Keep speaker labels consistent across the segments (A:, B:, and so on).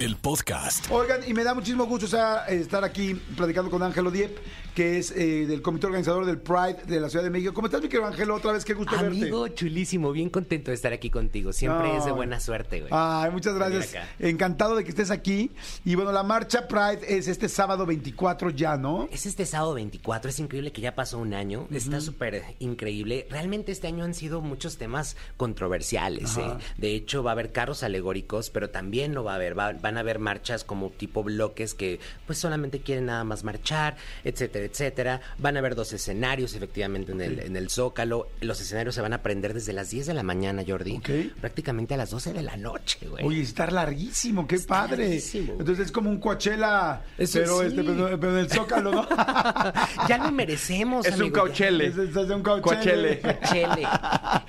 A: el podcast.
B: Oigan, y me da muchísimo gusto o sea, estar aquí platicando con Ángelo Diep, que es eh, del comité organizador del Pride de la Ciudad de México. ¿Cómo estás, mi querido Ángelo? Otra vez, qué gusto
C: Amigo
B: verte.
C: chulísimo, bien contento de estar aquí contigo. Siempre
B: No.
C: es de buena suerte, güey.
B: Ay, muchas gracias. Encantado de que estés aquí. Y bueno, la marcha Pride es este sábado 24 ya, ¿no?
C: Es este sábado 24, es increíble que ya pasó un año, está súper increíble. Realmente este año han sido muchos temas controversiales. ¿eh? De hecho, va a haber carros alegóricos, pero también no va a haber, va- van a haber marchas como tipo bloques que pues solamente quieren nada más marchar, etcétera, etcétera. Van a haber dos escenarios efectivamente en el, en el Zócalo. Los escenarios se van a prender desde las 10 de la mañana, Jordi.
B: Ok.
C: Prácticamente a las 12 de la noche, güey.
B: Oye, estar larguísimo, qué
C: Está
B: padre.
C: larguísimo.
B: Entonces es como un Coachella,
C: Eso
B: pero,
C: sí.
B: este, pero, pero en el Zócalo, ¿no?
C: ya lo merecemos,
D: Es un
C: amigo.
D: Coachelle.
B: Es, es- es un Coachella.
D: Coachelle.
C: Chele.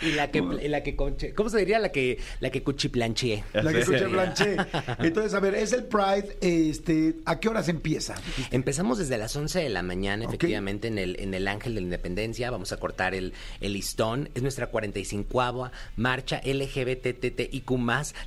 C: Y la que, y la que conche- ¿cómo se diría? La que, la que cuchiplanché.
B: La que escuché Blanché. Entonces, a ver, es el Pride, este, ¿a qué horas empieza?
C: Empezamos desde las 11 de la mañana, efectivamente, en el, en el Ángel de la Independencia. Vamos a cortar el, el listón. Es nuestra 45 marcha LGBTTIQ.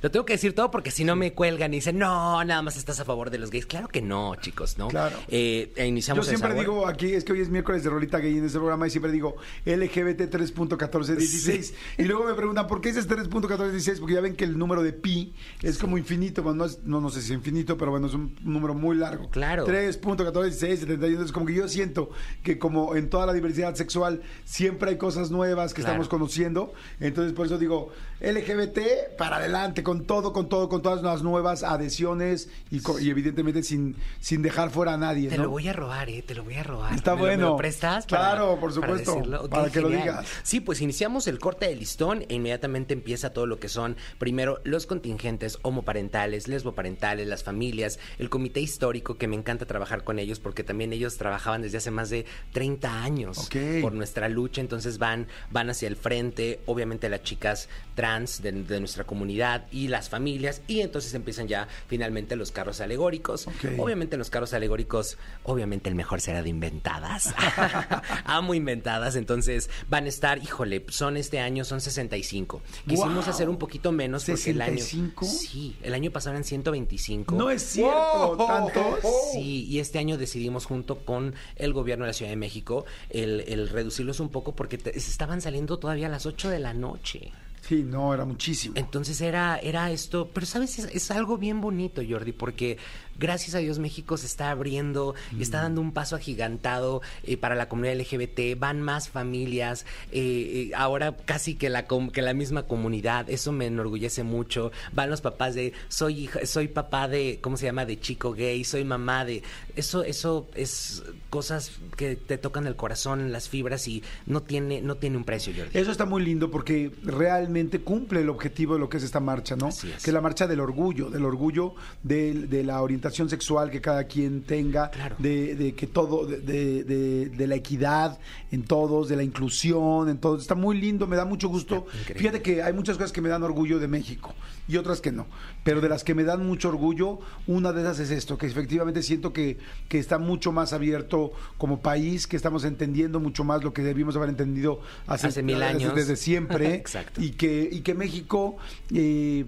C: Lo tengo que decir todo porque si no me cuelgan y dicen, no, nada más estás a favor de los gays. Claro que no, chicos, ¿no?
B: Claro.
C: Eh, e
B: Yo
C: iniciamos el
B: siempre digo aquí, es que hoy es miércoles de Rolita Gay en este programa y siempre digo LGBT 3.1416. Y luego me preguntan, ¿por qué dices 3.1416? Porque ya ven que el número de pi es como infinito, bueno, no, es- no, no sé si infinito, pero bueno, es un número muy largo.
C: Claro.
B: 3.1416, 71. Entonces, como que yo siento que como en toda la diversidad sexual siempre hay cosas nuevas que
C: Claro.
B: estamos conociendo. Entonces, por eso digo, LGBT para adelante, con todo, con todo, con todas las nuevas adhesiones y, evidentemente sin, sin dejar fuera a nadie.
C: Te
B: ¿no?
C: lo voy a robar, eh, te lo voy a robar.
B: Está
C: ¿Me lo- ¿Me
B: bueno.
C: lo prestas?
B: Claro, por
C: para
B: supuesto,
C: decirlo?
B: Para que lo digas.
C: Sí, pues iniciamos el corte de listón e inmediatamente empieza todo lo que son, primero, los contingentes homoparentales, lesboparentales, las familias, el comité histórico, que me encanta trabajar con ellos porque también ellos trabajaban desde hace más de 30 años
B: Ok.
C: por nuestra lucha, entonces van, van hacia el frente, obviamente las chicas trans de, de nuestra comunidad y las familias, y entonces empiezan ya finalmente los carros alegóricos.
B: Ok.
C: Obviamente los carros alegóricos, obviamente el mejor será de inventadas. Amo inventadas, entonces van a estar, híjole, son este año, son 65. Quisimos hacer un poquito menos porque el año...
B: ¿65?
C: Sí, el año pasado eran 125.
B: No es cierto, tantos.
C: Sí, y este año decidimos junto con el gobierno de la Ciudad de México el, el reducirlos un poco porque te- se estaban saliendo todavía a las 8 de la noche.
B: Sí, no, era muchísimo.
C: Entonces era, era esto, pero sabes, es, es algo bien bonito, Jordi, porque gracias a Dios México se está abriendo y está dando un paso agigantado eh, para la comunidad LGBT, van más familias, eh, eh, ahora casi que la, que la misma comunidad, eso me enorgullece mucho, van los papás de, soy hija, soy papá de, ¿cómo se llama?, de chico gay, soy mamá de, eso, eso es cosas que te tocan el corazón, las fibras y no tiene, no tiene un precio, Jordi.
B: Eso está muy lindo porque realmente cumple el objetivo de lo que es esta marcha, ¿no?
C: Así es.
B: Que es la marcha del orgullo, del orgullo de, de la orientación sexual que cada quien tenga,
C: Claro.
B: de, de que todo, de, de- la equidad en todos, de la inclusión en todos. Está muy lindo, me da mucho gusto.
C: Increíble.
B: Fíjate que hay muchas cosas que me dan orgullo de México y otras que no. Pero de las que me dan mucho orgullo, una de esas es esto, que efectivamente siento que, que está mucho más abierto como país, que estamos entendiendo mucho más lo que debimos haber entendido hace,
C: Hace mil años.
B: Desde, siempre.
C: Exacto.
B: Y que, y que México... eh,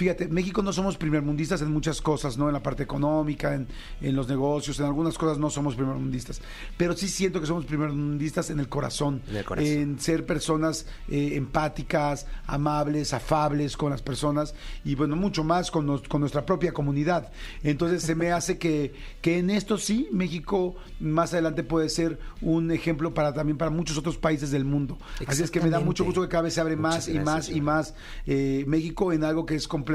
B: Fíjate, México no somos primermundistas en muchas cosas, ¿no? En la parte económica, en, en los negocios, en algunas cosas no somos primermundistas. Pero sí siento que somos primermundistas en el corazón.
C: En el corazón.
B: En ser personas eh, empáticas, amables, afables con las personas y bueno, mucho más con, nos- con nuestra propia comunidad. Entonces se me hace que, que en esto sí, México más adelante puede ser un ejemplo para también para muchos otros países del mundo. Así es que me da mucho gusto que cada vez se abre
C: Muchas
B: más y más y más eh, México en algo que es completamente,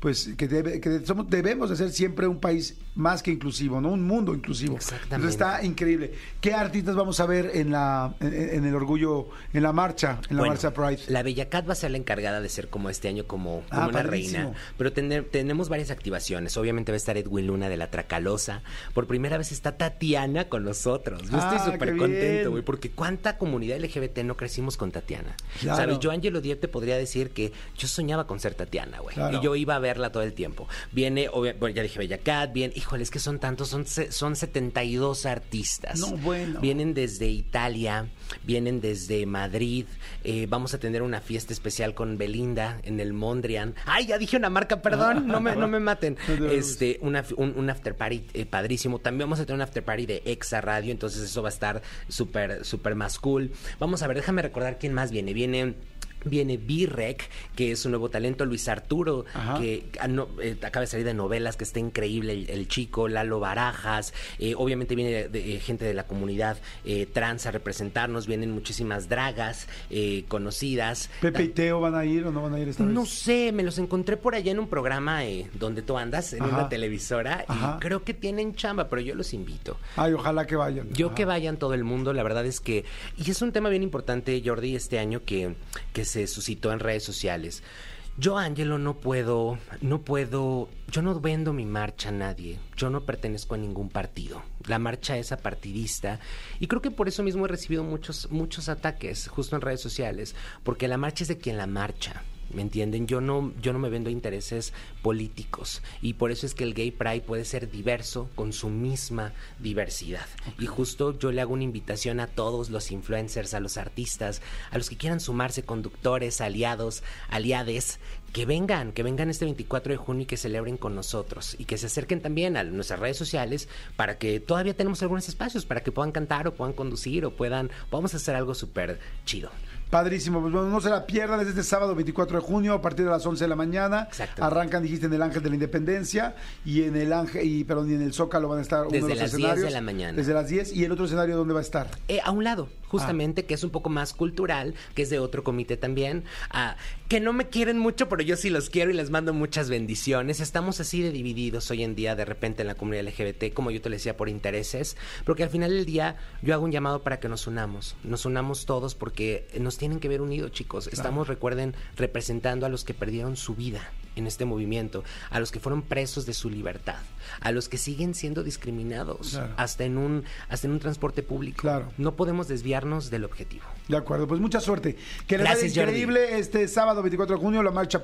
B: pues, que, debe, que somos, debemos de ser siempre un país más que inclusivo, ¿no? Un mundo inclusivo.
C: Exactamente.
B: Entonces está increíble. ¿Qué artistas vamos a ver en la en, en el orgullo, en la marcha, en la
C: Bueno,
B: marcha Pride?
C: La Bella Cat va a ser la encargada de ser como este año como, como
B: Ah,
C: una
B: padrísimo.
C: reina. Pero tener- tenemos varias activaciones. Obviamente va a estar Edwin Luna de la Tracalosa. Por primera vez está Tatiana con nosotros. Yo
B: Ah,
C: estoy
B: qué
C: súper contento, güey, porque cuánta comunidad LGBT no crecimos con Tatiana.
B: Claro.
C: ¿Sabes? Yo, Angelo Diep, te podría decir que yo soñaba con ser Tatiana, buena, güey.
B: Claro.
C: Y yo iba a verla todo el tiempo. Viene, bueno, ya dije Bella Cat, bien, híjole, es que son tantos, son, son 72 artistas.
B: No, bueno.
C: Vienen desde Italia, vienen desde Madrid. eh, vamos a tener una fiesta especial con Belinda en el Mondrian. Ay, ya dije una marca, perdón, no me, no me maten. Este, una- un, un after party eh, padrísimo. También vamos a tener un after party de Exa Radio, entonces eso va a estar súper, súper más cool. Vamos a ver, déjame recordar quién más viene. Viene. Viene B-Rec, que es un nuevo talento, Luis Arturo,
B: Ajá.
C: que ah, no, eh, acaba de salir de novelas, que está increíble el, el chico, Lalo Barajas, eh, obviamente viene de, de, eh, gente de la comunidad eh, trans a representarnos, vienen muchísimas dragas eh, conocidas.
B: Pepe y Teo van a ir o no van a ir esta vez.
C: No sé, me los encontré por allá en un programa donde tú andas, en
B: Ajá.
C: una televisora,
B: Ajá.
C: y creo que tienen chamba, pero yo los invito.
B: Ay, ojalá que vayan.
C: Yo que vayan todo el mundo, la verdad es que... Y es un tema bien importante, Jordi, este año que, que se suscitó en redes sociales. Yo, Angelo, no puedo, no puedo, yo no vendo mi marcha a nadie, yo no pertenezco a ningún partido. La marcha es apartidista y creo que por eso mismo he recibido muchos, muchos ataques justo en redes sociales, porque la marcha es de quien la marcha. ¿Me entienden? Yo no, yo no me vendo a intereses políticos y por eso es que el Gay Pride puede ser diverso con su misma diversidad. Y justo yo le hago una invitación a todos los influencers, a los artistas, a los que quieran sumarse, conductores, aliados, aliades, que vengan, que vengan este 24 de junio y que celebren con nosotros y que se acerquen también a nuestras redes sociales para que todavía tenemos algunos espacios para que puedan cantar o puedan conducir o puedan, podamos hacer algo súper chido.
B: Padrísimo, pues bueno, no se la pierdan, es este sábado 24 de junio a partir de las 11 de la mañana. Arrancan, dijiste, en el Ángel de la Independencia y en el Ángel, y, perdón, y en el Zócalo van a estar uno
C: Desde
B: de los
C: las 10 de
B: escenarios.
C: la mañana.
B: Desde las 10 y el otro escenario ¿dónde va a estar?
C: Eh, a un lado,
B: Ah.
C: justamente, que es un poco más cultural, que es de otro comité también, ah, que no me quieren mucho, pero yo sí los quiero y les mando muchas bendiciones. Estamos así de divididos hoy en día, de repente, en la comunidad LGBT, como yo te decía, por intereses, porque al final del día yo hago un llamado para que nos unamos, nos unamos todos porque nos tienen que ver unidos, chicos. Estamos, recuerden, representando a los que perdieron su vida en este movimiento, a los que fueron presos de su libertad, a los que siguen siendo discriminados,
B: Claro.
C: hasta en un hasta en un transporte público.
B: Claro.
C: No podemos desviarnos del objetivo.
B: De acuerdo, pues mucha suerte. Que les
C: Gracias,
B: vaya
C: Jordi.
B: increíble este sábado 24 de junio la marcha